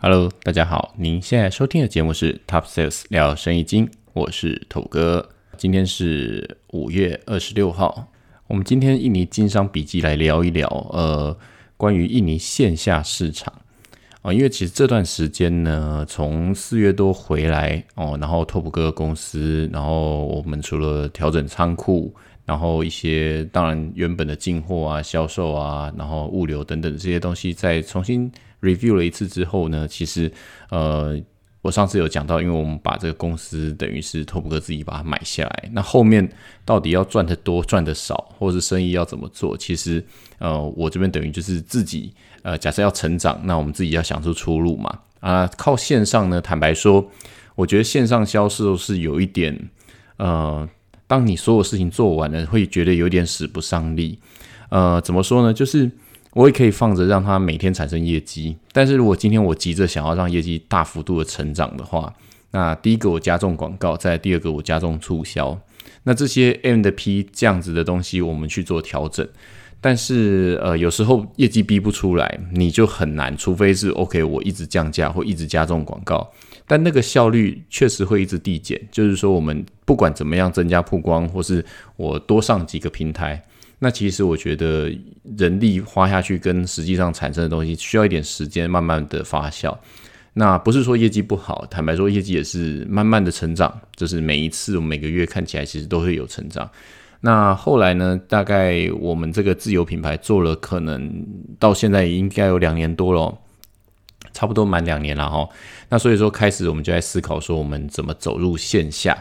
Hello，大家好，您现在收听的节目是 Top Sales 聊生意经，我是头哥。今天是五月二十六号，我们今天印尼经商笔记来聊一聊，呃，关于印尼线下市场啊，因为其实这段时间呢，从四月多回来哦，然后拓普哥公司，然后我们除了调整仓库，然后一些当然原本的进货啊、销售啊，然后物流等等这些东西，再重新。Review 了一次之后呢，其实呃，我上次有讲到，因为我们把这个公司等于是托普哥自己把它买下来，那后面到底要赚的多赚的少，或者是生意要怎么做，其实呃，我这边等于就是自己呃，假设要成长，那我们自己要想出出路嘛啊，靠线上呢，坦白说，我觉得线上销售是有一点呃，当你所有事情做完了，会觉得有点使不上力，呃，怎么说呢？就是我也可以放着让它每天产生业绩，但是如果今天我急着想要让业绩大幅度的成长的话，那第一个我加重广告，再第二个我加重促销，那这些 M 的 P 这样子的东西我们去做调整，但是呃有时候业绩逼不出来，你就很难，除非是 OK 我一直降价或一直加重广告，但那个效率确实会一直递减，就是说我们不管怎么样增加曝光，或是我多上几个平台。那其实我觉得人力花下去跟实际上产生的东西需要一点时间慢慢的发酵。那不是说业绩不好，坦白说业绩也是慢慢的成长，就是每一次我们每个月看起来其实都会有成长。那后来呢，大概我们这个自有品牌做了可能到现在应该有两年多了，差不多满两年了哈。那所以说开始我们就在思考说我们怎么走入线下。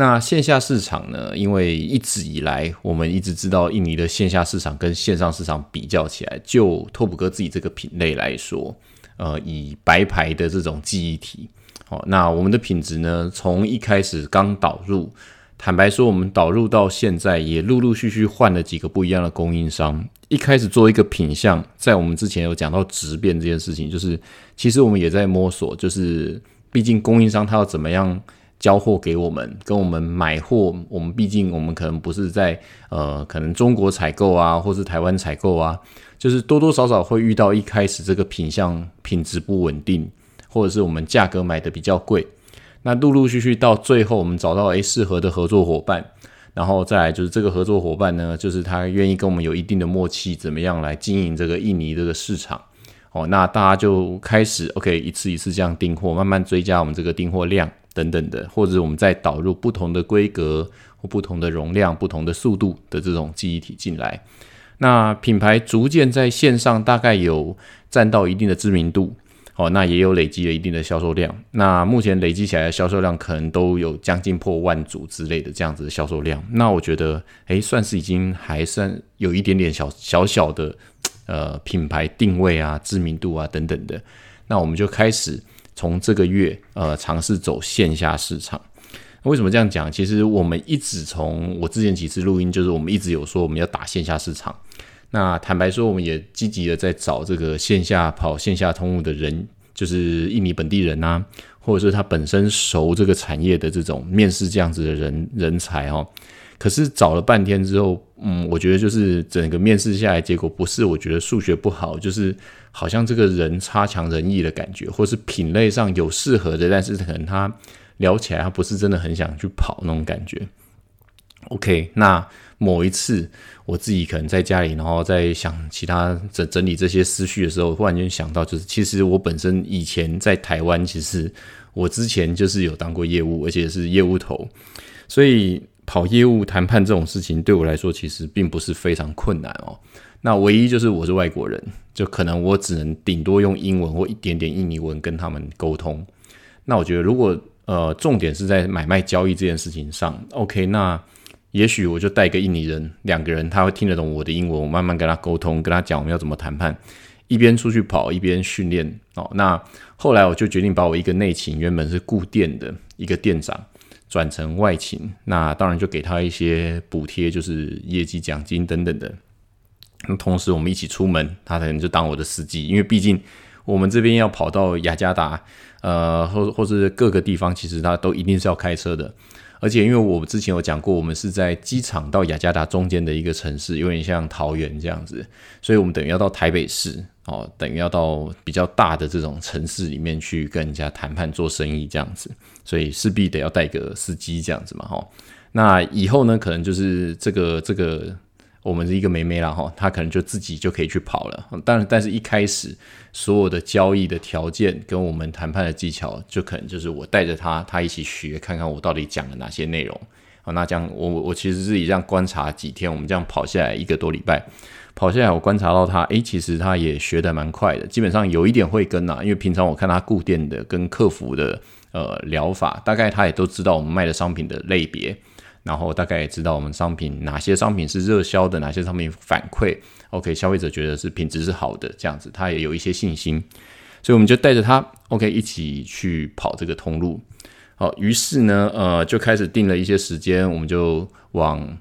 那线下市场呢？因为一直以来，我们一直知道印尼的线下市场跟线上市场比较起来，就拓普哥自己这个品类来说，呃，以白牌的这种记忆体，好，那我们的品质呢，从一开始刚导入，坦白说，我们导入到现在也陆陆续续换了几个不一样的供应商。一开始做一个品相，在我们之前有讲到质变这件事情，就是其实我们也在摸索，就是毕竟供应商他要怎么样。交货给我们，跟我们买货，我们毕竟我们可能不是在呃，可能中国采购啊，或是台湾采购啊，就是多多少少会遇到一开始这个品相品质不稳定，或者是我们价格买的比较贵。那陆陆续续到最后，我们找到诶适合的合作伙伴，然后再来就是这个合作伙伴呢，就是他愿意跟我们有一定的默契，怎么样来经营这个印尼这个市场？哦，那大家就开始 OK 一次一次这样订货，慢慢追加我们这个订货量。等等的，或者我们再导入不同的规格或不同的容量、不同的速度的这种记忆体进来，那品牌逐渐在线上大概有占到一定的知名度，哦，那也有累积了一定的销售量。那目前累积起来的销售量可能都有将近破万组之类的这样子的销售量。那我觉得，诶，算是已经还算有一点点小小小的呃品牌定位啊、知名度啊等等的。那我们就开始。从这个月，呃，尝试走线下市场。为什么这样讲？其实我们一直从我之前几次录音，就是我们一直有说我们要打线下市场。那坦白说，我们也积极的在找这个线下跑线下通路的人，就是印尼本地人呐，或者是他本身熟这个产业的这种面试这样子的人人才哦。可是找了半天之后，嗯，我觉得就是整个面试下来，结果不是我觉得数学不好，就是好像这个人差强人意的感觉，或是品类上有适合的，但是可能他聊起来他不是真的很想去跑那种感觉。OK，那某一次我自己可能在家里，然后在想其他整整理这些思绪的时候，忽然间想到，就是其实我本身以前在台湾，其实我之前就是有当过业务，而且是业务头，所以。跑业务谈判这种事情对我来说其实并不是非常困难哦。那唯一就是我是外国人，就可能我只能顶多用英文或一点点印尼文跟他们沟通。那我觉得如果呃重点是在买卖交易这件事情上，OK，那也许我就带个印尼人，两个人他会听得懂我的英文，我慢慢跟他沟通，跟他讲我们要怎么谈判，一边出去跑一边训练哦。那后来我就决定把我一个内勤原本是固店的一个店长。转成外勤，那当然就给他一些补贴，就是业绩奖金等等的。那同时我们一起出门，他可能就当我的司机，因为毕竟我们这边要跑到雅加达，呃，或或是各个地方，其实他都一定是要开车的。而且因为我之前有讲过，我们是在机场到雅加达中间的一个城市，有点像桃园这样子，所以我们等于要到台北市，哦，等于要到比较大的这种城市里面去跟人家谈判做生意这样子，所以势必得要带个司机这样子嘛，哈。那以后呢，可能就是这个这个我们的一个妹妹啦，哈，她可能就自己就可以去跑了。当然，但是一开始所有的交易的条件跟我们谈判的技巧，就可能就是我带着她，她一起学，看看我到底讲了哪些内容。好，那这样我我其实自己这样观察几天，我们这样跑下来一个多礼拜。跑下来，我观察到他，诶，其实他也学的蛮快的，基本上有一点会跟呐，因为平常我看他固定的跟客服的呃疗法，大概他也都知道我们卖的商品的类别，然后大概也知道我们商品哪些商品是热销的，哪些商品反馈，OK，消费者觉得是品质是好的，这样子他也有一些信心，所以我们就带着他，OK，一起去跑这个通路，好，于是呢，呃，就开始定了一些时间，我们就往。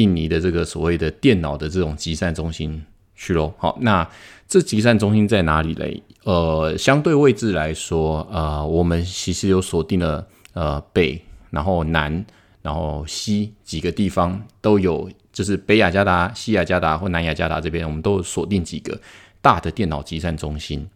印尼的这个所谓的电脑的这种集散中心去喽。好，那这集散中心在哪里嘞？呃，相对位置来说，呃，我们其实有锁定了呃北，然后南，然后西几个地方都有，就是北雅加达、西雅加达或南雅加达这边，我们都锁定几个大的电脑集散中心。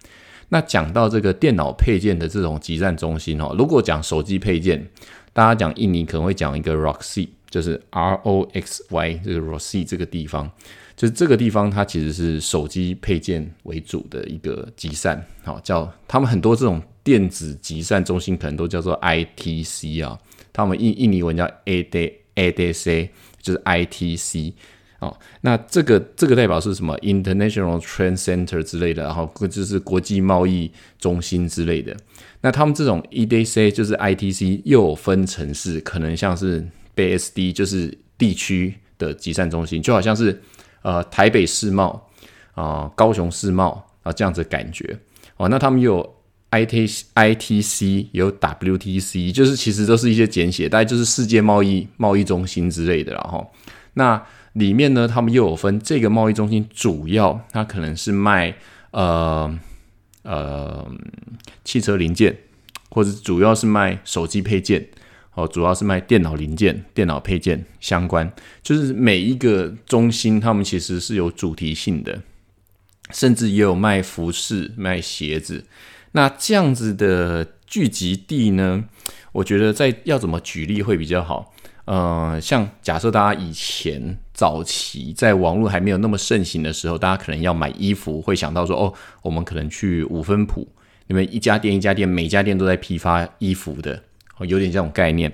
那讲到这个电脑配件的这种集散中心哦，如果讲手机配件，大家讲印尼可能会讲一个 Roxy。就是 R O X Y 这个 Rossi 这个地方，就是这个地方，它其实是手机配件为主的一个集散，好叫他们很多这种电子集散中心可能都叫做 I T C 啊，他们印印尼文叫 A D A D C，就是 I T C 哦，那这个这个代表是什么？International Trade Center 之类的，然后就是国际贸易中心之类的。那他们这种 E D C 就是 I T C 又分城市，可能像是。B S D 就是地区的集散中心，就好像是呃台北世贸啊、高雄世贸啊这样子感觉哦。那他们有 I T I T C，有 W T C，就是其实都是一些简写，大概就是世界贸易贸易中心之类的了哈。那里面呢，他们又有分这个贸易中心，主要它可能是卖呃呃汽车零件，或者主要是卖手机配件。哦，主要是卖电脑零件、电脑配件相关，就是每一个中心，他们其实是有主题性的，甚至也有卖服饰、卖鞋子。那这样子的聚集地呢，我觉得在要怎么举例会比较好？呃，像假设大家以前早期在网络还没有那么盛行的时候，大家可能要买衣服，会想到说，哦，我们可能去五分铺，因为一家店一家店，每家店都在批发衣服的。哦，有点这种概念。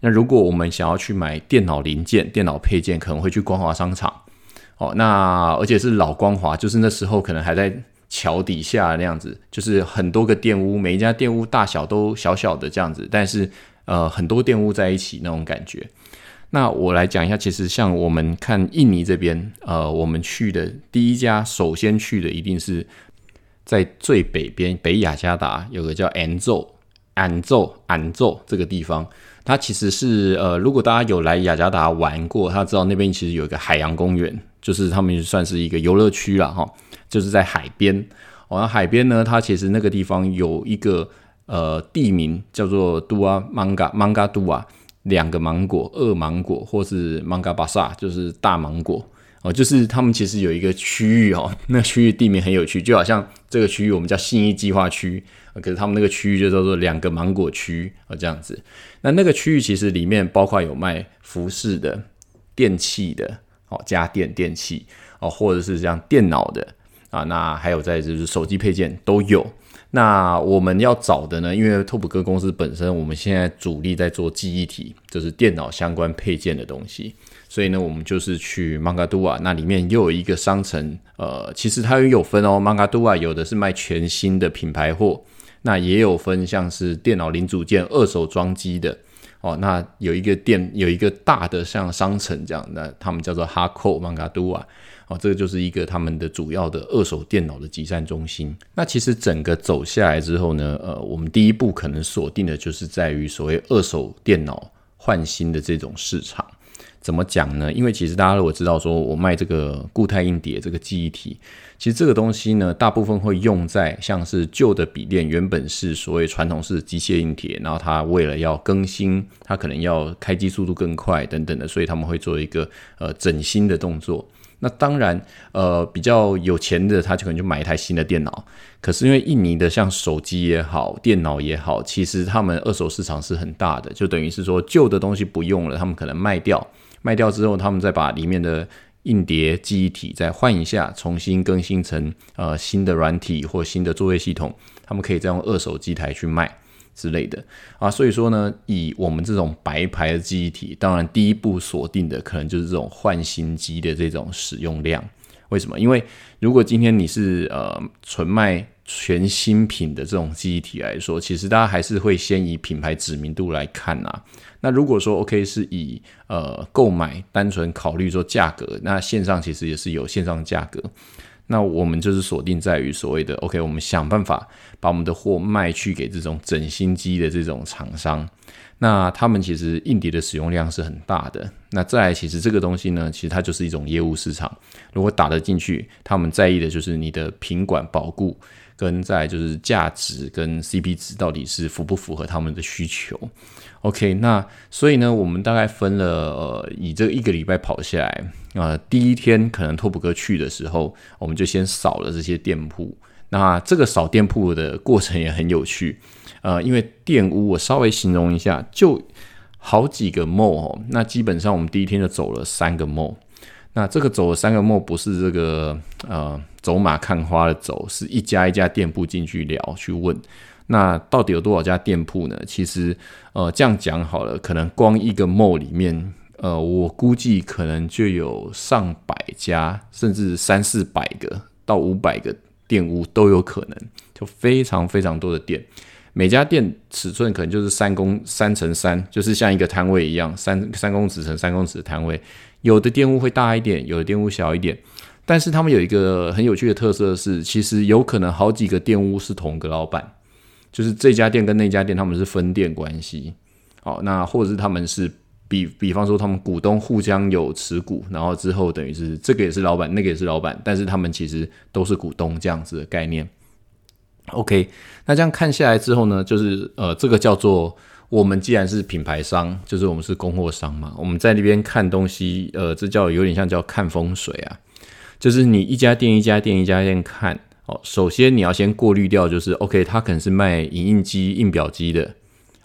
那如果我们想要去买电脑零件、电脑配件，可能会去光华商场。哦，那而且是老光华，就是那时候可能还在桥底下那样子，就是很多个店屋，每一家店屋大小都小小的这样子，但是呃很多店屋在一起那种感觉。那我来讲一下，其实像我们看印尼这边，呃，我们去的第一家，首先去的一定是在最北边北雅加达有个叫 Anzo。安奏安奏这个地方，它其实是呃，如果大家有来雅加达玩过，他知道那边其实有一个海洋公园，就是他们算是一个游乐区了哈，就是在海边。哦，那海边呢，它其实那个地方有一个呃地名叫做杜啊芒嘎芒嘎杜啊，两个芒果，二芒果，或是芒嘎巴萨，就是大芒果。哦，就是他们其实有一个区域哦，那区域地名很有趣，就好像这个区域我们叫信义计划区。可是他们那个区域就叫做两个芒果区啊，这样子。那那个区域其实里面包括有卖服饰的、电器的哦，家电电器哦，或者是像电脑的啊，那还有在就是手机配件都有。那我们要找的呢，因为拓普哥公司本身我们现在主力在做记忆体，就是电脑相关配件的东西，所以呢，我们就是去曼嘎杜瓦，那里面又有一个商城，呃，其实它也有分哦，曼嘎杜瓦有的是卖全新的品牌货。那也有分像是电脑零组件、二手装机的哦。那有一个店，有一个大的像商城这样，那他们叫做哈扣曼嘎杜瓦。哦，这个就是一个他们的主要的二手电脑的集散中心。那其实整个走下来之后呢，呃，我们第一步可能锁定的就是在于所谓二手电脑换新的这种市场。怎么讲呢？因为其实大家如果知道说我卖这个固态硬碟这个记忆体。其实这个东西呢，大部分会用在像是旧的笔电，原本是所谓传统式机械硬铁，然后它为了要更新，它可能要开机速度更快等等的，所以他们会做一个呃整新的动作。那当然，呃，比较有钱的他就可能就买一台新的电脑。可是因为印尼的像手机也好，电脑也好，其实他们二手市场是很大的，就等于是说旧的东西不用了，他们可能卖掉，卖掉之后，他们再把里面的硬碟记忆体再换一下，重新更新成呃新的软体或新的作业系统，他们可以再用二手机台去卖。之类的啊，所以说呢，以我们这种白牌的记忆体，当然第一步锁定的可能就是这种换新机的这种使用量。为什么？因为如果今天你是呃纯卖全新品的这种记忆体来说，其实大家还是会先以品牌知名度来看啊。那如果说 OK 是以呃购买单纯考虑说价格，那线上其实也是有线上价格。那我们就是锁定在于所谓的 OK，我们想办法把我们的货卖去给这种整新机的这种厂商。那他们其实硬碟的使用量是很大的。那再来，其实这个东西呢，其实它就是一种业务市场。如果打得进去，他们在意的就是你的品管保固，跟在就是价值跟 CP 值到底是符不符合他们的需求。OK，那所以呢，我们大概分了呃，以这一个礼拜跑下来啊，第一天可能拓普哥去的时候，我们就先扫了这些店铺。那这个扫店铺的过程也很有趣，呃，因为店屋我稍微形容一下，就好几个 mall 哦。那基本上我们第一天就走了三个 mall。那这个走了三个 mall 不是这个呃走马看花的走，是一家一家店铺进去聊去问。那到底有多少家店铺呢？其实，呃，这样讲好了，可能光一个 mall 里面，呃，我估计可能就有上百家，甚至三四百个到五百个店屋都有可能，就非常非常多的店。每家店尺寸可能就是三公三乘三，就是像一个摊位一样，三三公尺乘三公尺的摊位。有的店屋会大一点，有的店屋小一点，但是他们有一个很有趣的特色是，其实有可能好几个店屋是同个老板。就是这家店跟那家店，他们是分店关系，好，那或者是他们是比比方说他们股东互相有持股，然后之后等于是这个也是老板，那个也是老板，但是他们其实都是股东这样子的概念。OK，那这样看下来之后呢，就是呃，这个叫做我们既然是品牌商，就是我们是供货商嘛，我们在那边看东西，呃，这叫有点像叫看风水啊，就是你一家店一家店一家店看。哦，首先你要先过滤掉，就是 OK，他可能是卖影印机、印表机的，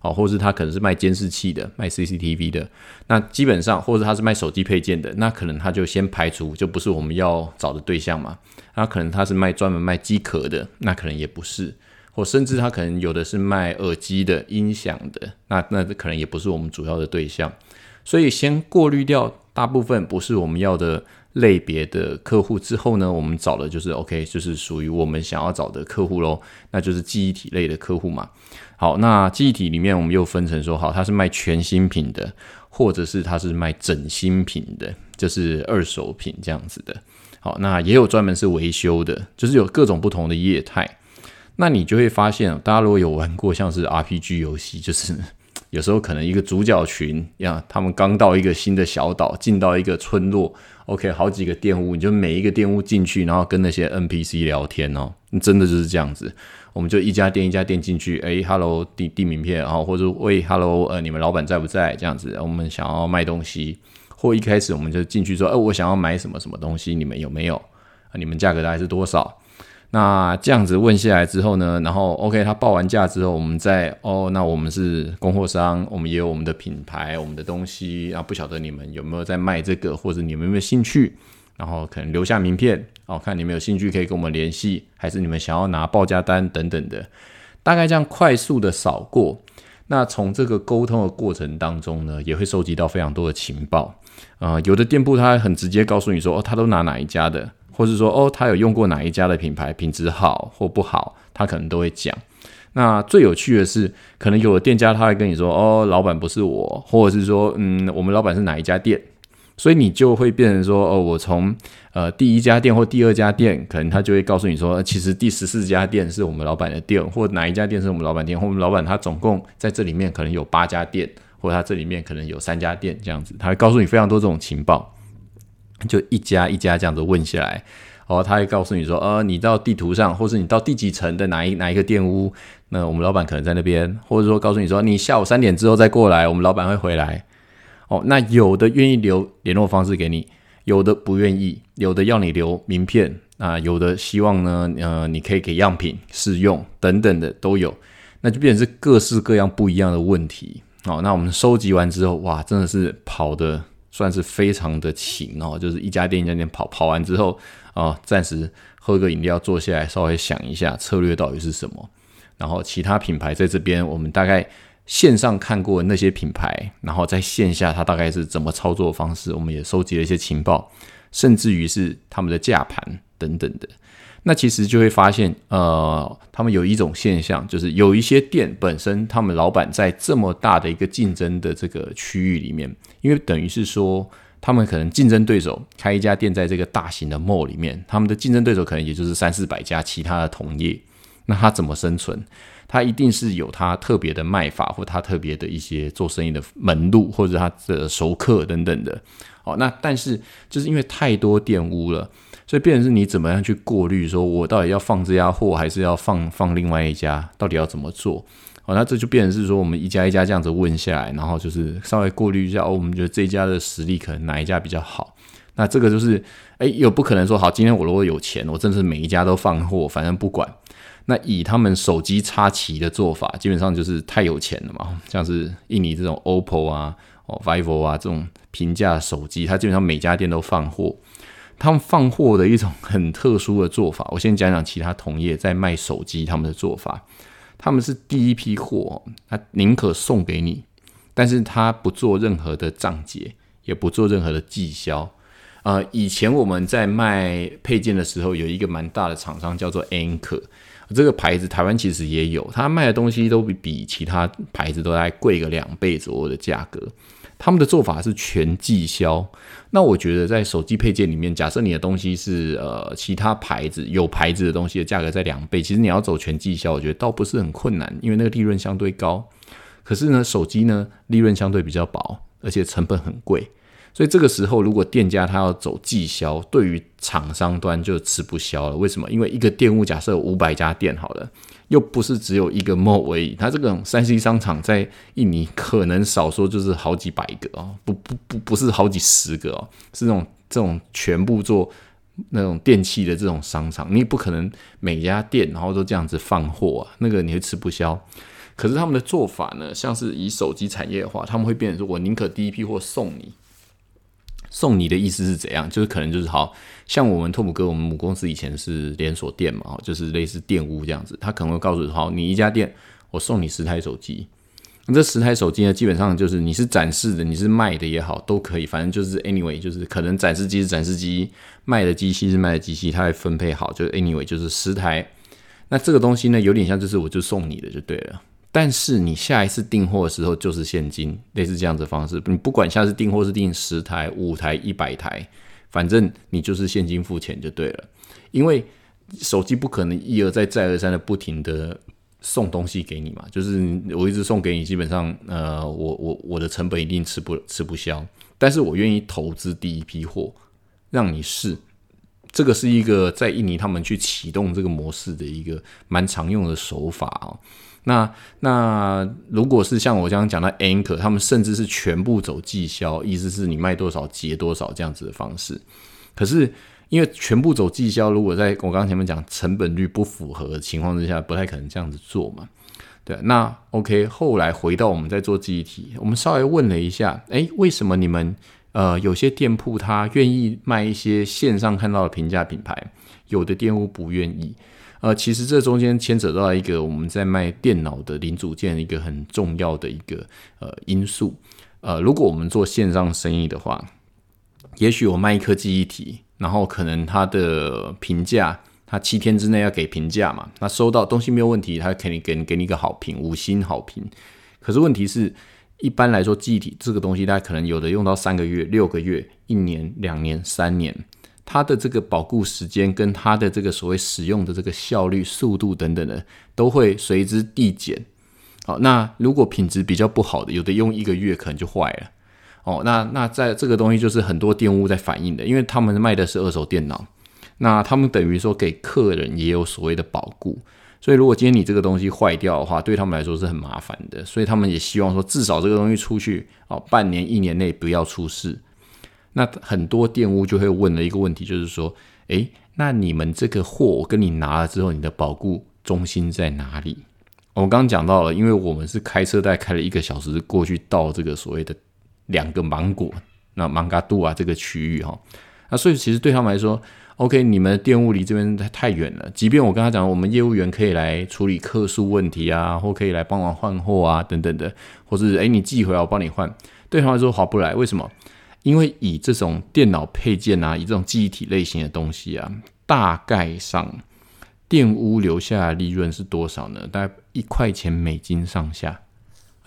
哦，或是他可能是卖监视器的、卖 CCTV 的。那基本上，或者他是卖手机配件的，那可能他就先排除，就不是我们要找的对象嘛。那可能他是卖专门卖机壳的，那可能也不是，或甚至他可能有的是卖耳机的、音响的，那那可能也不是我们主要的对象。所以先过滤掉大部分不是我们要的。类别的客户之后呢，我们找的就是 OK，就是属于我们想要找的客户喽，那就是记忆体类的客户嘛。好，那记忆体里面我们又分成说，好，它是卖全新品的，或者是它是卖整新品的，就是二手品这样子的。好，那也有专门是维修的，就是有各种不同的业态。那你就会发现，大家如果有玩过像是 RPG 游戏，就是 有时候可能一个主角群呀，他们刚到一个新的小岛，进到一个村落。OK，好几个店屋，你就每一个店屋进去，然后跟那些 NPC 聊天哦，真的就是这样子。我们就一家店一家店进去，哎，Hello，递递名片，然后或者喂，Hello，呃，你们老板在不在？这样子，我们想要卖东西，或一开始我们就进去说，哎，我想要买什么什么东西，你们有没有？啊，你们价格大概是多少？那这样子问下来之后呢，然后 OK，他报完价之后，我们再哦，那我们是供货商，我们也有我们的品牌，我们的东西啊，不晓得你们有没有在卖这个，或者你们有没有兴趣？然后可能留下名片，哦，看你们有兴趣可以跟我们联系，还是你们想要拿报价单等等的，大概这样快速的扫过。那从这个沟通的过程当中呢，也会收集到非常多的情报。啊，有的店铺他很直接告诉你说，哦，他都拿哪一家的。或是说哦，他有用过哪一家的品牌，品质好或不好，他可能都会讲。那最有趣的是，可能有的店家他会跟你说哦，老板不是我，或者是说嗯，我们老板是哪一家店，所以你就会变成说哦，我从呃第一家店或第二家店，可能他就会告诉你说，其实第十四家店是我们老板的店，或哪一家店是我们老板店，或我们老板他总共在这里面可能有八家店，或者他这里面可能有三家店这样子，他会告诉你非常多这种情报。就一家一家这样子问下来，哦，他会告诉你说，呃，你到地图上，或是你到第几层的哪一哪一个店屋，那我们老板可能在那边，或者说告诉你说，你下午三点之后再过来，我们老板会回来。哦，那有的愿意留联络方式给你，有的不愿意。有的要你留名片啊，有的希望呢，呃，你可以给样品试用等等的都有，那就变成是各式各样不一样的问题。哦，那我们收集完之后，哇，真的是跑的算是非常的勤哦，就是一家店一家店跑，跑完之后啊，暂时喝个饮料，坐下来稍微想一下策略到底是什么，然后其他品牌在这边，我们大概线上看过那些品牌，然后在线下它大概是怎么操作方式，我们也收集了一些情报，甚至于是他们的价盘等等的。那其实就会发现，呃，他们有一种现象，就是有一些店本身，他们老板在这么大的一个竞争的这个区域里面，因为等于是说，他们可能竞争对手开一家店在这个大型的 mall 里面，他们的竞争对手可能也就是三四百家其他的同业，那他怎么生存？他一定是有他特别的卖法，或他特别的一些做生意的门路，或者他的熟客等等的。好，那但是就是因为太多店屋了。所以，变成是你怎么样去过滤？说我到底要放这家货，还是要放放另外一家？到底要怎么做？哦，那这就变成是说，我们一家一家这样子问下来，然后就是稍微过滤一下。哦，我们觉得这一家的实力可能哪一家比较好？那这个就是，哎，又不可能说好，今天我如果有钱，我真的是每一家都放货，反正不管。那以他们手机插旗的做法，基本上就是太有钱了嘛。像是印尼这种 OPPO 啊、哦 VIVO 啊这种平价手机，它基本上每家店都放货。他们放货的一种很特殊的做法，我先讲讲其他同业在卖手机他们的做法。他们是第一批货，他宁可送给你，但是他不做任何的账结，也不做任何的绩销。呃，以前我们在卖配件的时候，有一个蛮大的厂商叫做 Anchor，这个牌子台湾其实也有，他卖的东西都比比其他牌子都还贵个两倍左右的价格。他们的做法是全绩销，那我觉得在手机配件里面，假设你的东西是呃其他牌子有牌子的东西的价格在两倍，其实你要走全绩销，我觉得倒不是很困难，因为那个利润相对高。可是呢，手机呢利润相对比较薄，而且成本很贵。所以这个时候，如果店家他要走绩销，对于厂商端就吃不消了。为什么？因为一个店务假设五百家店好了，又不是只有一个 mall 而已。它这种三 C 商场在印尼可能少说就是好几百个哦，不不不不是好几十个哦，是那种这种全部做那种电器的这种商场，你不可能每家店然后都这样子放货啊，那个你会吃不消。可是他们的做法呢，像是以手机产业的话，他们会变成说我宁可第一批货送你。送你的意思是怎样？就是可能就是好像我们拓普哥，我们母公司以前是连锁店嘛，就是类似店屋这样子。他可能会告诉你好，你一家店，我送你十台手机。那这十台手机呢，基本上就是你是展示的，你是卖的也好，都可以。反正就是 anyway，就是可能展示机是展示机，卖的机器是卖的机器，它会分配好。就是 anyway，就是十台。那这个东西呢，有点像就是我就送你的就对了。但是你下一次订货的时候就是现金，类似这样子方式。你不管下次订货是订十台、五台、一百台，反正你就是现金付钱就对了。因为手机不可能一而再、再而三的不停的送东西给你嘛，就是我一直送给你，基本上呃，我我我的成本一定吃不吃不消。但是我愿意投资第一批货让你试，这个是一个在印尼他们去启动这个模式的一个蛮常用的手法啊。那那如果是像我刚刚讲的 Anchor，他们甚至是全部走绩销，意思是你卖多少结多少这样子的方式。可是因为全部走绩销，如果在我刚刚前面讲成本率不符合的情况之下，不太可能这样子做嘛。对，那 OK，后来回到我们在做记忆体，我们稍微问了一下，诶，为什么你们呃有些店铺他愿意卖一些线上看到的平价品牌，有的店铺不愿意？呃，其实这中间牵扯到一个我们在卖电脑的零组件一个很重要的一个呃因素。呃，如果我们做线上生意的话，也许我卖一颗记忆体，然后可能它的评价，它七天之内要给评价嘛，那收到东西没有问题，它肯定给你给你一个好评，五星好评。可是问题是，一般来说记忆体这个东西，它可能有的用到三个月、六个月、一年、两年、三年。它的这个保固时间跟它的这个所谓使用的这个效率、速度等等的，都会随之递减。好，那如果品质比较不好的，有的用一个月可能就坏了。哦，那那在这个东西就是很多店屋在反映的，因为他们卖的是二手电脑，那他们等于说给客人也有所谓的保固，所以如果今天你这个东西坏掉的话，对他们来说是很麻烦的，所以他们也希望说至少这个东西出去哦，半年一年内不要出事。那很多店屋就会问了一个问题，就是说，诶，那你们这个货我跟你拿了之后，你的保固中心在哪里？我刚刚讲到了，因为我们是开车，大概开了一个小时过去到这个所谓的两个芒果，那芒嘎杜啊这个区域哈，那所以其实对他们来说，OK，你们的店务离这边太太远了。即便我跟他讲，我们业务员可以来处理客诉问题啊，或可以来帮忙换货啊等等的，或是诶你寄回来我帮你换，对他们来说划不来。为什么？因为以这种电脑配件啊，以这种记忆体类型的东西啊，大概上。电屋留下的利润是多少呢？大概一块钱美金上下，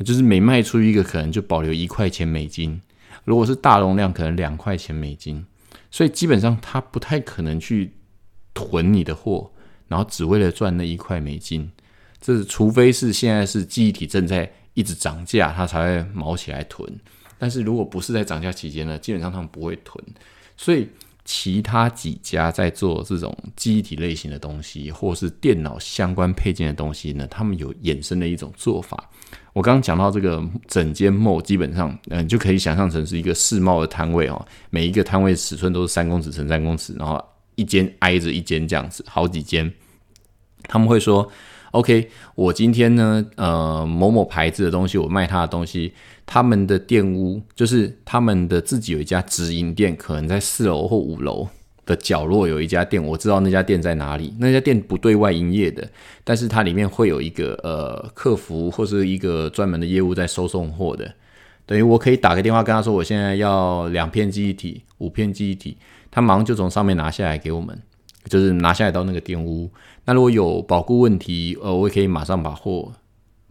就是每卖出一个，可能就保留一块钱美金。如果是大容量，可能两块钱美金。所以基本上，他不太可能去囤你的货，然后只为了赚那一块美金。这除非是现在是记忆体正在一直涨价，他才会毛起来囤。但是如果不是在涨价期间呢，基本上他们不会囤。所以。其他几家在做这种机体类型的东西，或是电脑相关配件的东西呢？他们有衍生的一种做法。我刚刚讲到这个整间 m 基本上，嗯，就可以想象成是一个世贸的摊位哦。每一个摊位尺寸都是三公尺乘三公尺，然后一间挨着一间这样子，好几间。他们会说。OK，我今天呢，呃，某某牌子的东西，我卖他的东西，他们的店屋就是他们的自己有一家直营店，可能在四楼或五楼的角落有一家店，我知道那家店在哪里。那家店不对外营业的，但是它里面会有一个呃客服或是一个专门的业务在收送货的，等于我可以打个电话跟他说，我现在要两片记忆体，五片记忆体，他忙就从上面拿下来给我们。就是拿下来到那个店屋，那如果有保固问题，呃，我也可以马上把货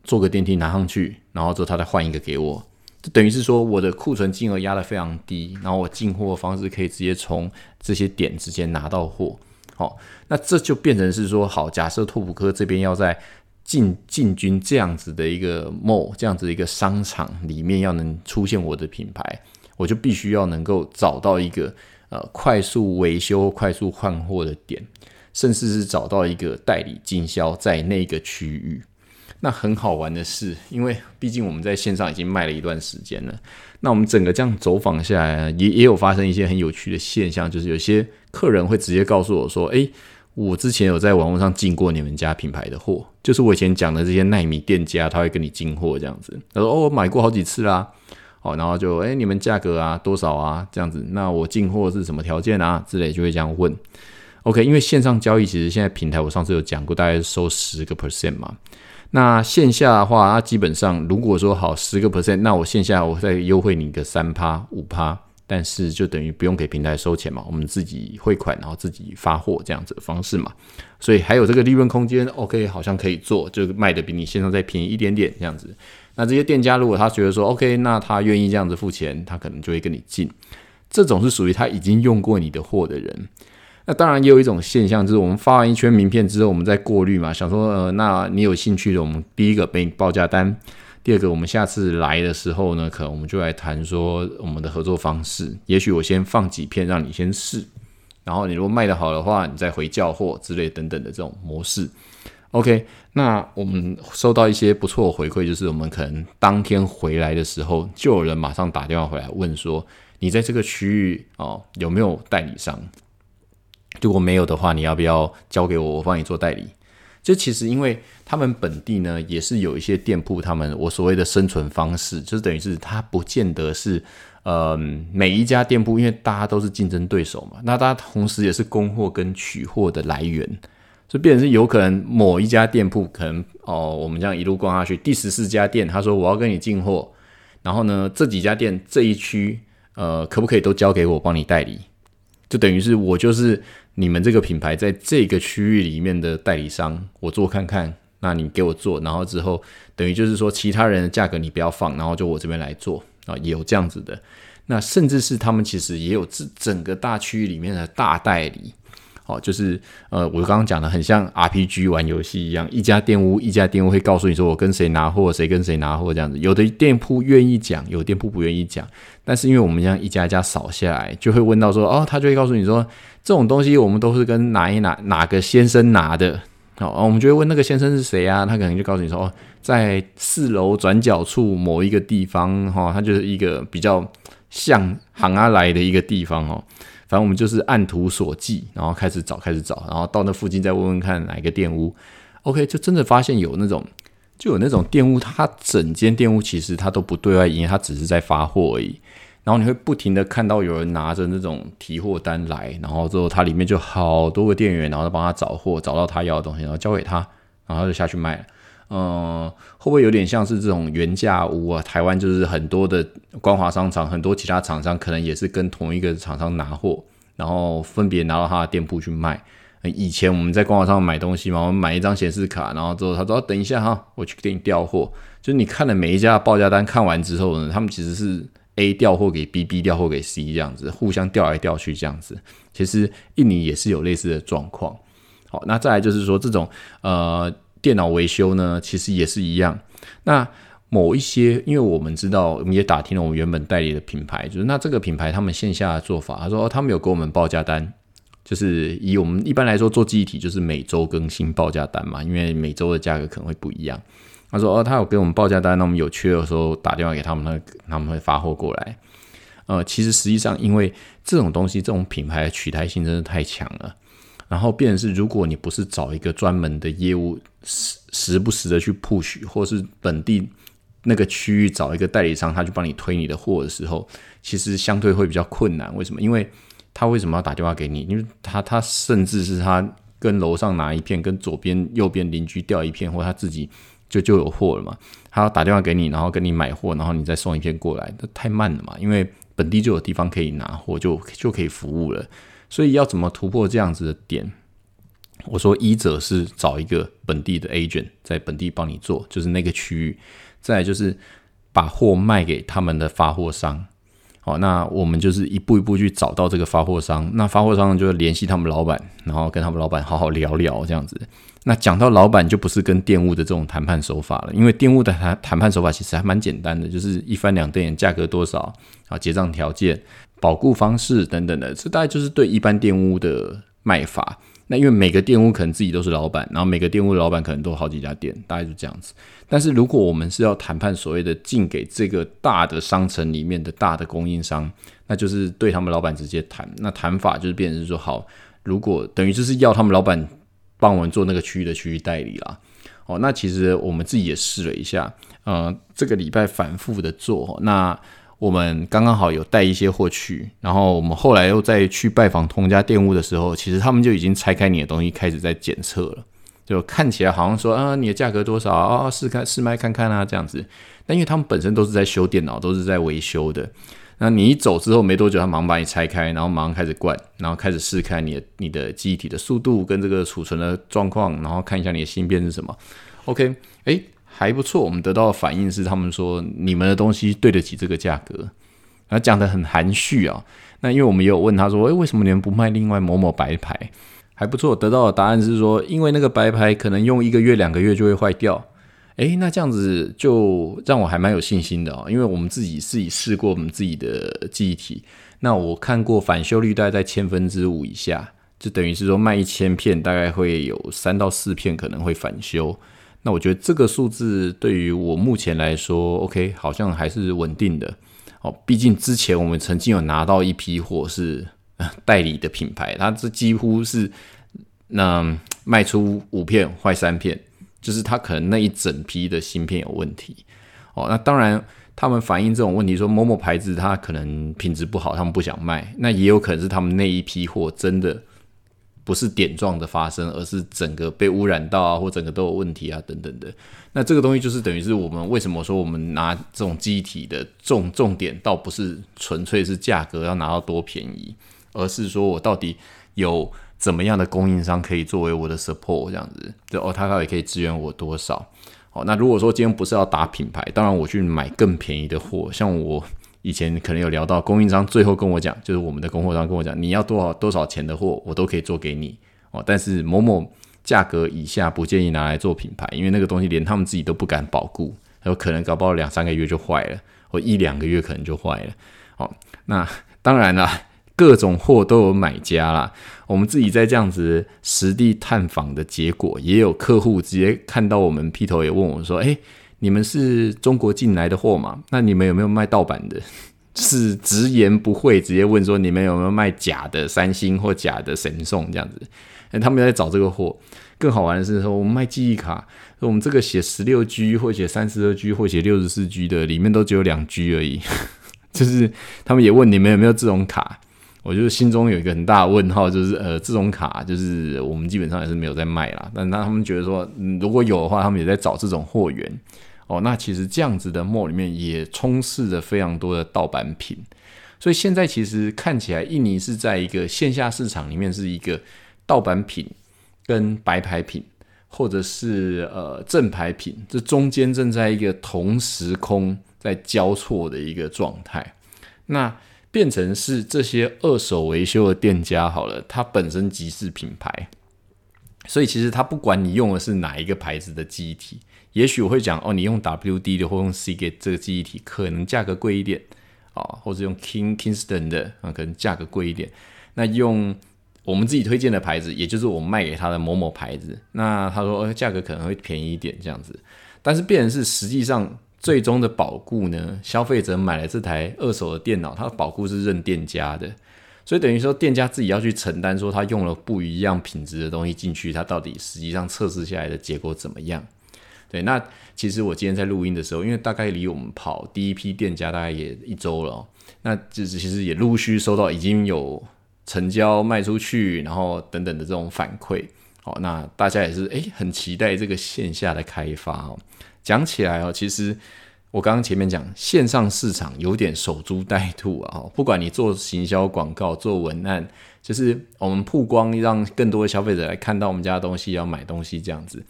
坐个电梯拿上去，然后之后他再换一个给我，就等于是说我的库存金额压得非常低，然后我进货方式可以直接从这些点直接拿到货，好，那这就变成是说，好，假设拓普科这边要在进进军这样子的一个 mall，这样子的一个商场里面要能出现我的品牌，我就必须要能够找到一个。呃，快速维修、快速换货的点，甚至是找到一个代理经销在那个区域。那很好玩的是，因为毕竟我们在线上已经卖了一段时间了，那我们整个这样走访下来，也也有发生一些很有趣的现象，就是有些客人会直接告诉我说：“诶，我之前有在网络上进过你们家品牌的货，就是我以前讲的这些奈米店家，他会跟你进货这样子。”他说：“哦，我买过好几次啦。”好，然后就哎，你们价格啊多少啊这样子？那我进货是什么条件啊之类，就会这样问。OK，因为线上交易其实现在平台我上次有讲过，大概收十个 percent 嘛。那线下的话，它基本上如果说好十个 percent，那我线下我再优惠你个三趴五趴，但是就等于不用给平台收钱嘛，我们自己汇款然后自己发货这样子的方式嘛。所以还有这个利润空间，OK，好像可以做，就卖的比你线上再便宜一点点这样子。那这些店家如果他觉得说 OK，那他愿意这样子付钱，他可能就会跟你进。这种是属于他已经用过你的货的人。那当然也有一种现象，就是我们发完一圈名片之后，我们再过滤嘛，想说呃，那你有兴趣的，我们第一个给你报价单；第二个，我们下次来的时候呢，可能我们就来谈说我们的合作方式。也许我先放几片让你先试，然后你如果卖得好的话，你再回叫货之类等等的这种模式。OK，那我们收到一些不错的回馈，就是我们可能当天回来的时候，就有人马上打电话回来问说，你在这个区域哦有没有代理商？如果没有的话，你要不要交给我，我帮你做代理？这其实因为他们本地呢，也是有一些店铺，他们我所谓的生存方式，就是等于是他不见得是呃每一家店铺，因为大家都是竞争对手嘛，那大家同时也是供货跟取货的来源。就变成是有可能某一家店铺可能哦，我们这样一路逛下去，第十四家店，他说我要跟你进货，然后呢，这几家店这一区，呃，可不可以都交给我帮你代理？就等于是我就是你们这个品牌在这个区域里面的代理商，我做看看，那你给我做，然后之后等于就是说其他人的价格你不要放，然后就我这边来做啊，也有这样子的。那甚至是他们其实也有这整个大区域里面的大代理。哦，就是呃，我刚刚讲的很像 RPG 玩游戏一样，一家店屋一家店屋会告诉你说我跟谁拿货，谁跟谁拿货这样子。有的店铺愿意讲，有店铺不愿意讲。但是因为我们这样一家一家扫下来，就会问到说，哦，他就会告诉你说，这种东西我们都是跟哪一哪哪个先生拿的。好，我们就会问那个先生是谁啊？他可能就告诉你说，哦，在四楼转角处某一个地方，哈，他就是一个比较像行阿来的一个地方哦。反正我们就是按图索骥，然后开始找，开始找，然后到那附近再问问看哪一个店屋。OK，就真的发现有那种，就有那种店屋，它整间店屋其实它都不对外营业，它只是在发货而已。然后你会不停的看到有人拿着那种提货单来，然后之后它里面就好多个店员，然后帮他找货，找到他要的东西，然后交给他，然后就下去卖了。嗯，会不会有点像是这种原价屋啊？台湾就是很多的光华商场，很多其他厂商可能也是跟同一个厂商拿货，然后分别拿到他的店铺去卖。以前我们在光华上买东西嘛，我们买一张显示卡，然后之后他说等一下哈，我去给你调货。就是你看了每一家报价单，看完之后呢，他们其实是 A 调货给 B，B 调货给 C 这样子，互相调来调去这样子。其实印尼也是有类似的状况。好，那再来就是说这种呃。电脑维修呢，其实也是一样。那某一些，因为我们知道，我们也打听了我们原本代理的品牌，就是那这个品牌他们线下的做法，他说哦他们有给我们报价单，就是以我们一般来说做记忆体，就是每周更新报价单嘛，因为每周的价格可能会不一样。他说哦，他有给我们报价单，那我们有缺的时候打电话给他们，他他们会发货过来。呃，其实实际上，因为这种东西，这种品牌的取代性真的太强了。然后变成是，如果你不是找一个专门的业务，时时不时的去 push，或是本地那个区域找一个代理商，他去帮你推你的货的时候，其实相对会比较困难。为什么？因为他为什么要打电话给你？因为他他甚至是他跟楼上拿一片，跟左边右边邻居调一片，或他自己就就有货了嘛。他要打电话给你，然后跟你买货，然后你再送一片过来，那太慢了嘛。因为本地就有地方可以拿货，就就可以服务了。所以要怎么突破这样子的点？我说，一者是找一个本地的 agent 在本地帮你做，就是那个区域；再就是把货卖给他们的发货商。好，那我们就是一步一步去找到这个发货商。那发货商就联系他们老板，然后跟他们老板好好聊聊这样子。那讲到老板，就不是跟店务的这种谈判手法了，因为店务的谈谈判手法其实还蛮简单的，就是一翻两瞪眼，价格多少啊，结账条件。保固方式等等的，这大概就是对一般店屋的卖法。那因为每个店屋可能自己都是老板，然后每个店屋的老板可能都好几家店，大概就这样子。但是如果我们是要谈判所谓的进给这个大的商城里面的大的供应商，那就是对他们老板直接谈。那谈法就是变成说，好，如果等于就是要他们老板帮我们做那个区域的区域代理啦。哦，那其实我们自己也试了一下，呃，这个礼拜反复的做，那。我们刚刚好有带一些货去，然后我们后来又再去拜访同家店屋的时候，其实他们就已经拆开你的东西，开始在检测了。就看起来好像说啊，你的价格多少啊，试看试卖看看啊这样子。但因为他们本身都是在修电脑，都是在维修的。那你一走之后没多久，他马上把你拆开，然后马上开始灌，然后开始试看你的你的记忆体的速度跟这个储存的状况，然后看一下你的芯片是什么。OK，哎。还不错，我们得到的反应是，他们说你们的东西对得起这个价格，然后讲的很含蓄啊。那因为我们也有问他说，诶，为什么你们不卖另外某某白牌？还不错，得到的答案是说，因为那个白牌可能用一个月、两个月就会坏掉。诶，那这样子就让我还蛮有信心的哦，因为我们自己自己试过我们自己的记忆体，那我看过返修率大概在千分之五以下，就等于是说卖一千片，大概会有三到四片可能会返修。那我觉得这个数字对于我目前来说，OK，好像还是稳定的哦。毕竟之前我们曾经有拿到一批货是代理的品牌，它这几乎是那卖出五片坏三片，就是它可能那一整批的芯片有问题哦。那当然，他们反映这种问题，说某某牌子它可能品质不好，他们不想卖。那也有可能是他们那一批货真的。不是点状的发生，而是整个被污染到啊，或整个都有问题啊，等等的。那这个东西就是等于是我们为什么说我们拿这种机体的重重点，倒不是纯粹是价格要拿到多便宜，而是说我到底有怎么样的供应商可以作为我的 support 这样子，就哦，他到底可以支援我多少？好，那如果说今天不是要打品牌，当然我去买更便宜的货，像我。以前可能有聊到供应商，最后跟我讲，就是我们的供货商跟我讲，你要多少多少钱的货，我都可以做给你哦。但是某某价格以下不建议拿来做品牌，因为那个东西连他们自己都不敢保固，有可能搞不好两三个月就坏了，或一两个月可能就坏了。哦，那当然了，各种货都有买家啦。我们自己在这样子实地探访的结果，也有客户直接看到我们劈头也问我说：“哎。”你们是中国进来的货嘛？那你们有没有卖盗版的？是直言不讳，直接问说你们有没有卖假的三星或假的神送这样子？哎，他们在找这个货。更好玩的是说，我们卖记忆卡，我们这个写十六 G 或写三十二 G 或写六十四 G 的，里面都只有两 G 而已。就是他们也问你们有没有这种卡，我就心中有一个很大的问号，就是呃，这种卡就是我们基本上也是没有在卖啦。但那他们觉得说，嗯如果有的话，他们也在找这种货源。哦，那其实这样子的墨里面也充斥着非常多的盗版品，所以现在其实看起来印尼是在一个线下市场里面是一个盗版品跟白牌品，或者是呃正牌品，这中间正在一个同时空在交错的一个状态，那变成是这些二手维修的店家好了，它本身即是品牌，所以其实它不管你用的是哪一个牌子的记忆体。也许我会讲哦，你用 WD 的或用 Seagate 这个记忆体，可能价格贵一点啊，或者用 King Kingston 的啊，可能价格贵一点。那用我们自己推荐的牌子，也就是我卖给他的某某牌子，那他说价格可能会便宜一点这样子。但是，变成是实际上最终的保固呢？消费者买了这台二手的电脑，它的保固是认店家的，所以等于说店家自己要去承担，说他用了不一样品质的东西进去，它到底实际上测试下来的结果怎么样？对，那其实我今天在录音的时候，因为大概离我们跑第一批店家大概也一周了，那就是其实也陆续收到已经有成交卖出去，然后等等的这种反馈，哦，那大家也是诶很期待这个线下的开发哦。讲起来哦，其实我刚刚前面讲线上市场有点守株待兔啊，不管你做行销广告、做文案，就是我们曝光，让更多的消费者来看到我们家的东西，要买东西这样子。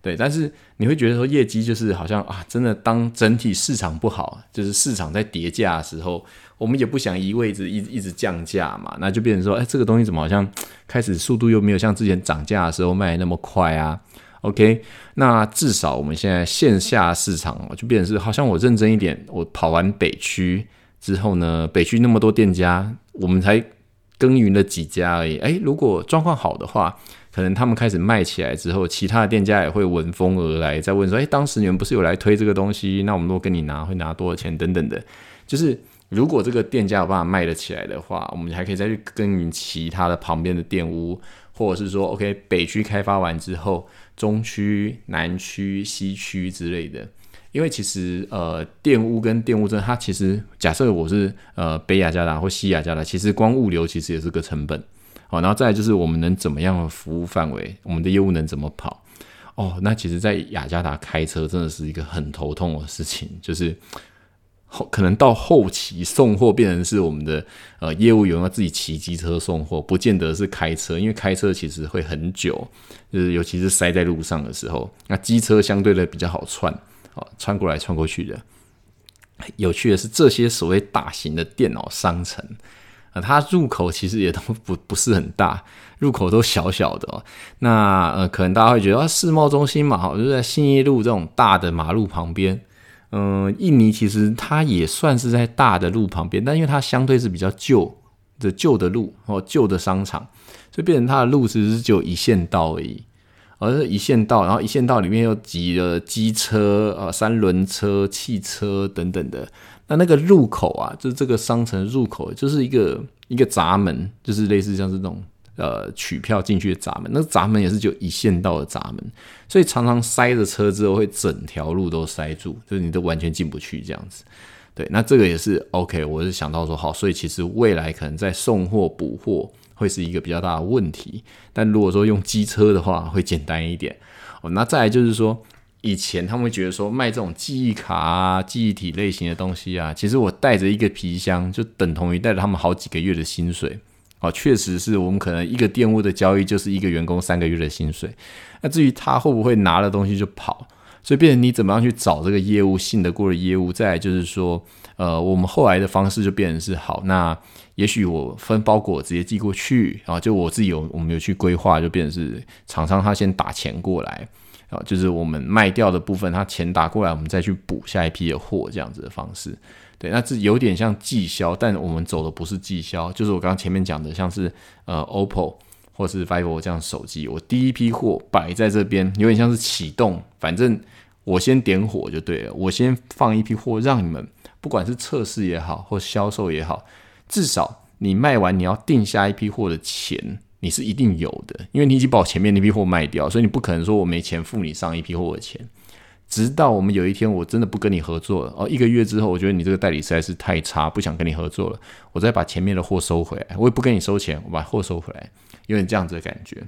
对，但是你会觉得说业绩就是好像啊，真的当整体市场不好，就是市场在跌价的时候，我们也不想一味子一一直降价嘛，那就变成说，哎，这个东西怎么好像开始速度又没有像之前涨价的时候卖那么快啊？OK，那至少我们现在线下市场就变成是，好像我认真一点，我跑完北区之后呢，北区那么多店家，我们才耕耘了几家而已，哎，如果状况好的话。可能他们开始卖起来之后，其他的店家也会闻风而来，再问说：“哎，当时你们不是有来推这个东西？那我们如果跟你拿，会拿多少钱？等等的。”就是如果这个店家有办法卖得起来的话，我们还可以再去耕耘其他的旁边的店屋，或者是说，OK，北区开发完之后，中区、南区、西区之类的。因为其实呃，电屋跟电屋这，它其实假设我是呃北雅加达或西雅加达，其实光物流其实也是个成本。好，然后再就是我们能怎么样的服务范围，我们的业务能怎么跑？哦，那其实，在雅加达开车真的是一个很头痛的事情，就是后可能到后期送货变成是我们的呃业务员要自己骑机车送货，不见得是开车，因为开车其实会很久，就是尤其是塞在路上的时候，那机车相对的比较好串，哦，穿过来穿过去的。有趣的是，这些所谓大型的电脑商城。啊，它入口其实也都不不是很大，入口都小小的。哦。那呃，可能大家会觉得啊，世贸中心嘛，好，就在信义路这种大的马路旁边。嗯，印尼其实它也算是在大的路旁边，但因为它相对是比较旧的旧的路哦，旧的商场，所以变成它的路其实是只有一线道而已，而是一线道，然后一线道里面又挤了机车、呃三轮车、汽车等等的。那那个入口啊，就是这个商城入口，就是一个一个闸门，就是类似像这种呃取票进去的闸门。那个闸门也是就一线道的闸门，所以常常塞着车之后，会整条路都塞住，就是你都完全进不去这样子。对，那这个也是 OK。我是想到说，好，所以其实未来可能在送货补货会是一个比较大的问题，但如果说用机车的话，会简单一点。哦，那再来就是说。以前他们会觉得说卖这种记忆卡啊、记忆体类型的东西啊，其实我带着一个皮箱就等同于带着他们好几个月的薪水。啊，确实是我们可能一个店务的交易就是一个员工三个月的薪水。那至于他会不会拿了东西就跑，所以变成你怎么样去找这个业务信得过的业务？再来就是说，呃，我们后来的方式就变成是好，那也许我分包裹直接寄过去啊，就我自己有我们有去规划，就变成是厂商他先打钱过来。啊，就是我们卖掉的部分，他钱打过来，我们再去补下一批的货，这样子的方式。对，那这有点像绩销，但我们走的不是绩销，就是我刚刚前面讲的，像是呃 OPPO 或是 vivo 这样手机，我第一批货摆在这边，有点像是启动，反正我先点火就对了，我先放一批货让你们不管是测试也好，或销售也好，至少你卖完你要定下一批货的钱，你是一定有的，因为你已经把我前面那批货卖掉，所以你不可能说我没钱付你上一批货的钱。直到我们有一天我真的不跟你合作了哦，一个月之后，我觉得你这个代理实在是太差，不想跟你合作了，我再把前面的货收回来，我也不跟你收钱，我把货收回来，有点这样子的感觉。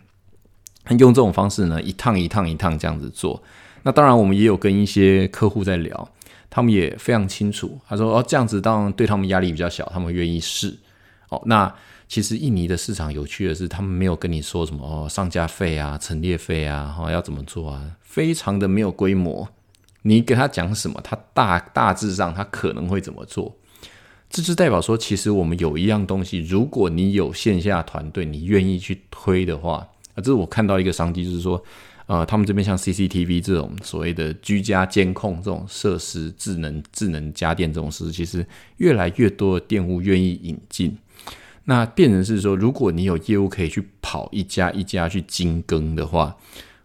用这种方式呢，一趟一趟一趟这样子做。那当然，我们也有跟一些客户在聊，他们也非常清楚。他说：“哦，这样子当然对他们压力比较小，他们愿意试。”哦，那其实印尼的市场有趣的是，他们没有跟你说什么哦，上架费啊、陈列费啊，哈，要怎么做啊，非常的没有规模。你给他讲什么，他大大致上他可能会怎么做。这就代表说，其实我们有一样东西，如果你有线下团队，你愿意去推的话。啊，这是我看到一个商机，就是说，呃，他们这边像 CCTV 这种所谓的居家监控这种设施、智能智能家电这种设施，其实越来越多的店务愿意引进。那变成是说，如果你有业务可以去跑一家一家去精耕的话，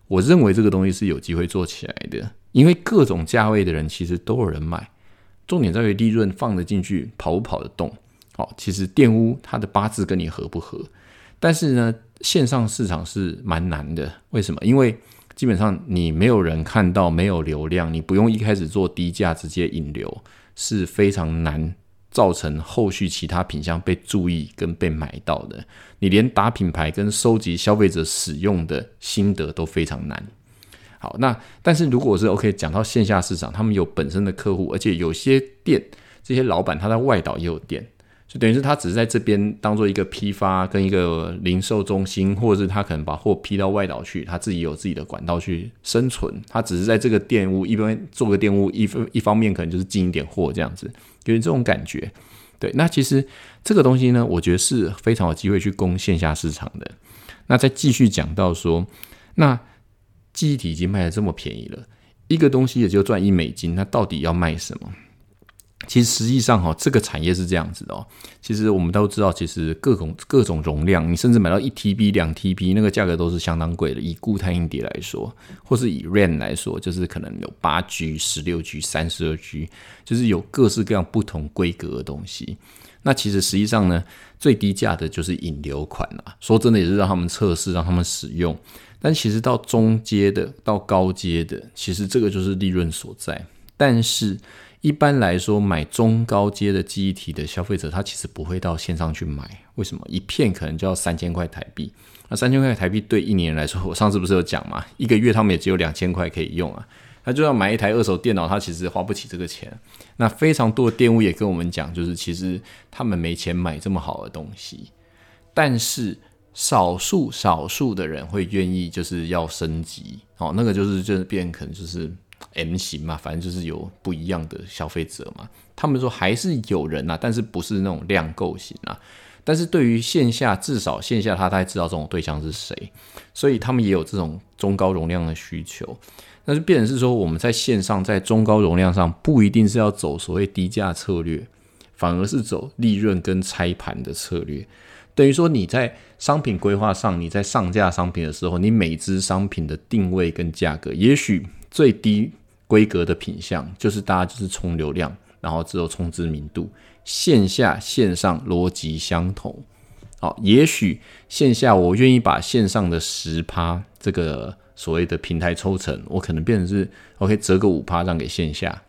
我认为这个东西是有机会做起来的，因为各种价位的人其实都有人买，重点在于利润放得进去，跑不跑得动。好，其实店屋它的八字跟你合不合，但是呢？线上市场是蛮难的，为什么？因为基本上你没有人看到，没有流量，你不用一开始做低价直接引流，是非常难造成后续其他品相被注意跟被买到的。你连打品牌跟收集消费者使用的心得都非常难。好，那但是如果是 OK，讲到线下市场，他们有本身的客户，而且有些店这些老板他在外岛也有店。就等于是他只是在这边当做一个批发跟一个零售中心，或者是他可能把货批到外岛去，他自己有自己的管道去生存。他只是在这个店屋一边做个店屋，一一方面可能就是进一点货这样子，有点这种感觉。对，那其实这个东西呢，我觉得是非常有机会去攻线下市场的。那再继续讲到说，那记忆体已经卖的这么便宜了，一个东西也就赚一美金，那到底要卖什么？其实实际上哈，这个产业是这样子的哦。其实我们都知道，其实各种各种容量，你甚至买到一 TB、两 TB，那个价格都是相当贵的。以固态硬碟来说，或是以 RAM 来说，就是可能有八 G、十六 G、三十二 G，就是有各式各样不同规格的东西。那其实实际上呢，最低价的就是引流款啦。说真的，也是让他们测试，让他们使用。但其实到中阶的、到高阶的，其实这个就是利润所在。但是一般来说，买中高阶的记忆体的消费者，他其实不会到线上去买。为什么？一片可能就要三千块台币。那三千块台币对一年来说，我上次不是有讲嘛？一个月他们也只有两千块可以用啊。他就要买一台二手电脑，他其实花不起这个钱。那非常多的店务也跟我们讲，就是其实他们没钱买这么好的东西。但是少数少数的人会愿意就是要升级，哦，那个就是就是变可能就是。M 型嘛，反正就是有不一样的消费者嘛。他们说还是有人呐，但是不是那种量购型啊。但是对于线下，至少线下他大概知道这种对象是谁，所以他们也有这种中高容量的需求。那就变成是说，我们在线上在中高容量上不一定是要走所谓低价策略，反而是走利润跟拆盘的策略。等于说你在商品规划上，你在上架商品的时候，你每支商品的定位跟价格，也许最低。规格的品相就是大家就是冲流量，然后只有冲知名度。线下线上逻辑相同，好，也许线下我愿意把线上的十趴这个所谓的平台抽成，我可能变成是 OK 折个五趴让给线下，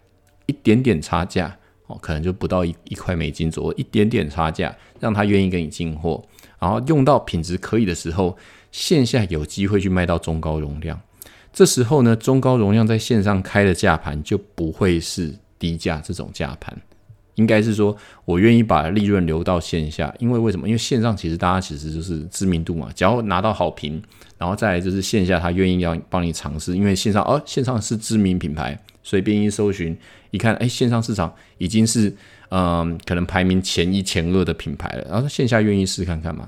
一点点差价可能就不到一一块美金左右，一点点差价让他愿意跟你进货，然后用到品质可以的时候，线下有机会去卖到中高容量。这时候呢，中高容量在线上开的价盘就不会是低价这种价盘，应该是说我愿意把利润留到线下，因为为什么？因为线上其实大家其实就是知名度嘛，只要拿到好评，然后再来就是线下他愿意要帮你尝试，因为线上哦，线上是知名品牌，随便一搜寻一看，哎，线上市场已经是嗯可能排名前一前二的品牌了，然后线下愿意试看看嘛。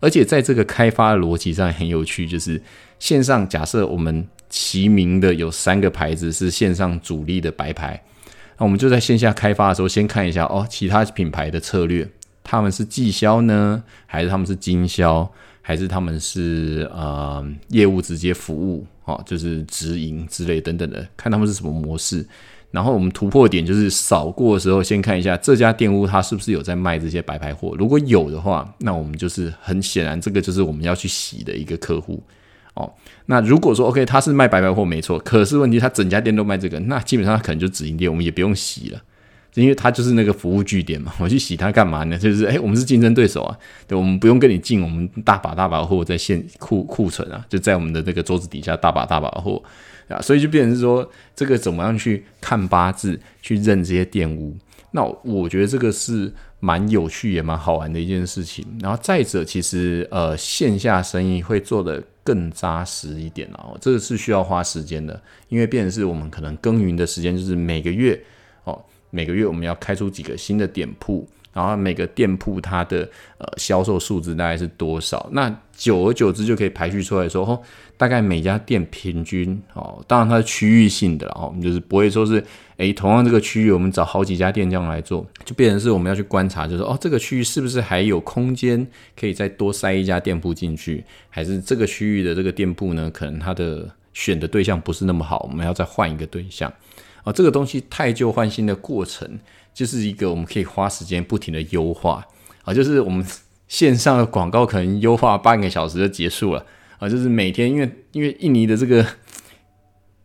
而且在这个开发的逻辑上很有趣，就是线上假设我们。齐名的有三个牌子是线上主力的白牌，那我们就在线下开发的时候，先看一下哦，其他品牌的策略，他们是绩销呢，还是他们是经销，还是他们是呃业务直接服务，哦，就是直营之类等等的，看他们是什么模式。然后我们突破点就是扫过的时候，先看一下这家店屋它是不是有在卖这些白牌货。如果有的话，那我们就是很显然这个就是我们要去洗的一个客户哦。那如果说 OK，他是卖白牌货没错，可是问题他整家店都卖这个，那基本上他可能就直营店，我们也不用洗了。因为它就是那个服务据点嘛，我去洗它干嘛呢？就是哎，我们是竞争对手啊，对，我们不用跟你进，我们大把大把货在现库库存啊，就在我们的那个桌子底下大把大把货啊，所以就变成是说，这个怎么样去看八字，去认这些店屋？那我觉得这个是蛮有趣也蛮好玩的一件事情。然后再者，其实呃线下生意会做的更扎实一点哦，这个是需要花时间的，因为变成是我们可能耕耘的时间就是每个月。每个月我们要开出几个新的店铺，然后每个店铺它的呃销售数字大概是多少？那久而久之就可以排序出来说，哦，大概每家店平均哦，当然它是区域性的哦，就是不会说是诶，同样这个区域我们找好几家店这样来做，就变成是我们要去观察，就是哦这个区域是不是还有空间可以再多塞一家店铺进去，还是这个区域的这个店铺呢，可能它的选的对象不是那么好，我们要再换一个对象。啊，这个东西太旧换新的过程，就是一个我们可以花时间不停的优化啊，就是我们线上的广告可能优化半个小时就结束了啊，就是每天因为因为印尼的这个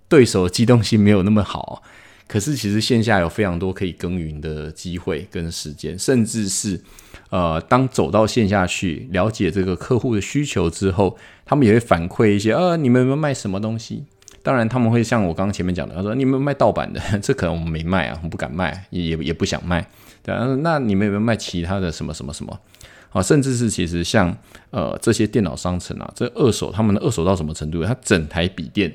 对手机动性没有那么好，可是其实线下有非常多可以耕耘的机会跟时间，甚至是呃，当走到线下去了解这个客户的需求之后，他们也会反馈一些，呃，你们有没有卖什么东西？当然，他们会像我刚刚前面讲的，他说：“你们卖盗版的，这可能我们没卖啊，我们不敢卖，也也也不想卖。”对啊，那你们有没有卖其他的什么什么什么？啊，甚至是其实像呃这些电脑商城啊，这二手他们的二手到什么程度？它整台笔电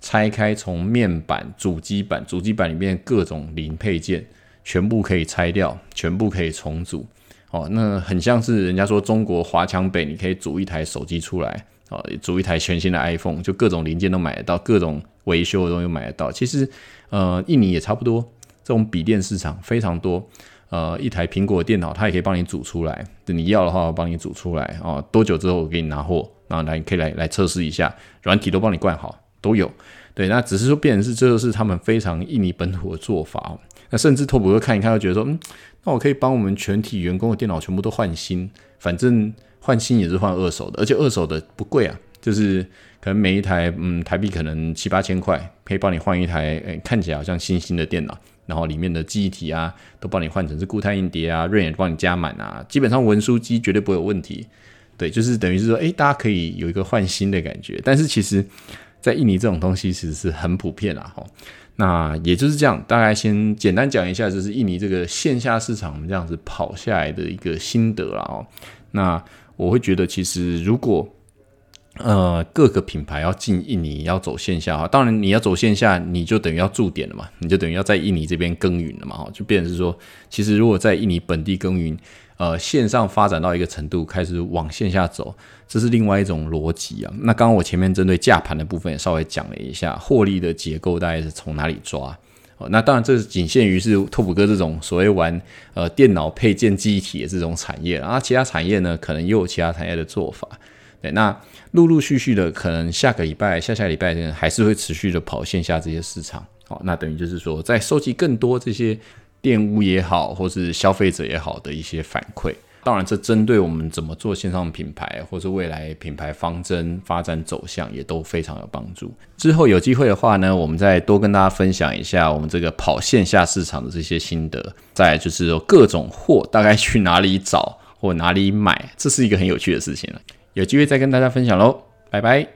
拆开，从面板、主机板、主机板里面各种零配件全部可以拆掉，全部可以重组。哦，那很像是人家说中国华强北，你可以组一台手机出来。哦，组一台全新的 iPhone，就各种零件都买得到，各种维修的东西买得到。其实，呃，印尼也差不多，这种笔电市场非常多。呃，一台苹果电脑，它也可以帮你组出来。你要的话，我帮你组出来。哦，多久之后我给你拿货，然后来可以来来测试一下，软体都帮你灌好，都有。对，那只是说，变成是这就是他们非常印尼本土的做法。那甚至拓普哥看一看，就觉得说，嗯，那我可以帮我们全体员工的电脑全部都换新，反正。换新也是换二手的，而且二手的不贵啊，就是可能每一台嗯台币可能七八千块，可以帮你换一台诶看起来好像新新的电脑，然后里面的记忆体啊都帮你换成是固态硬碟啊，RAM 也帮你加满啊，基本上文书机绝对不会有问题。对，就是等于是说，诶，大家可以有一个换新的感觉。但是其实，在印尼这种东西其实是很普遍啦，哈。那也就是这样，大概先简单讲一下，就是印尼这个线下市场我们这样子跑下来的一个心得啦，哦。那我会觉得，其实如果呃各个品牌要进印尼，要走线下哈，当然你要走线下，你就等于要驻点了嘛，你就等于要在印尼这边耕耘了嘛，哈，就变成是说，其实如果在印尼本地耕耘，呃，线上发展到一个程度，开始往线下走，这是另外一种逻辑啊。那刚刚我前面针对价盘的部分也稍微讲了一下，获利的结构大概是从哪里抓。哦，那当然，这是仅限于是拓普哥这种所谓玩呃电脑配件记忆体的这种产业，然后其他产业呢，可能又有其他产业的做法。对，那陆陆续续的，可能下个礼拜、下下礼拜，还是会持续的跑线下这些市场。好，那等于就是说，在收集更多这些店屋也好，或是消费者也好的一些反馈。当然，这针对我们怎么做线上品牌，或是未来品牌方针发展走向，也都非常有帮助。之后有机会的话呢，我们再多跟大家分享一下我们这个跑线下市场的这些心得。再就是说各种货大概去哪里找或哪里买，这是一个很有趣的事情了。有机会再跟大家分享喽，拜拜。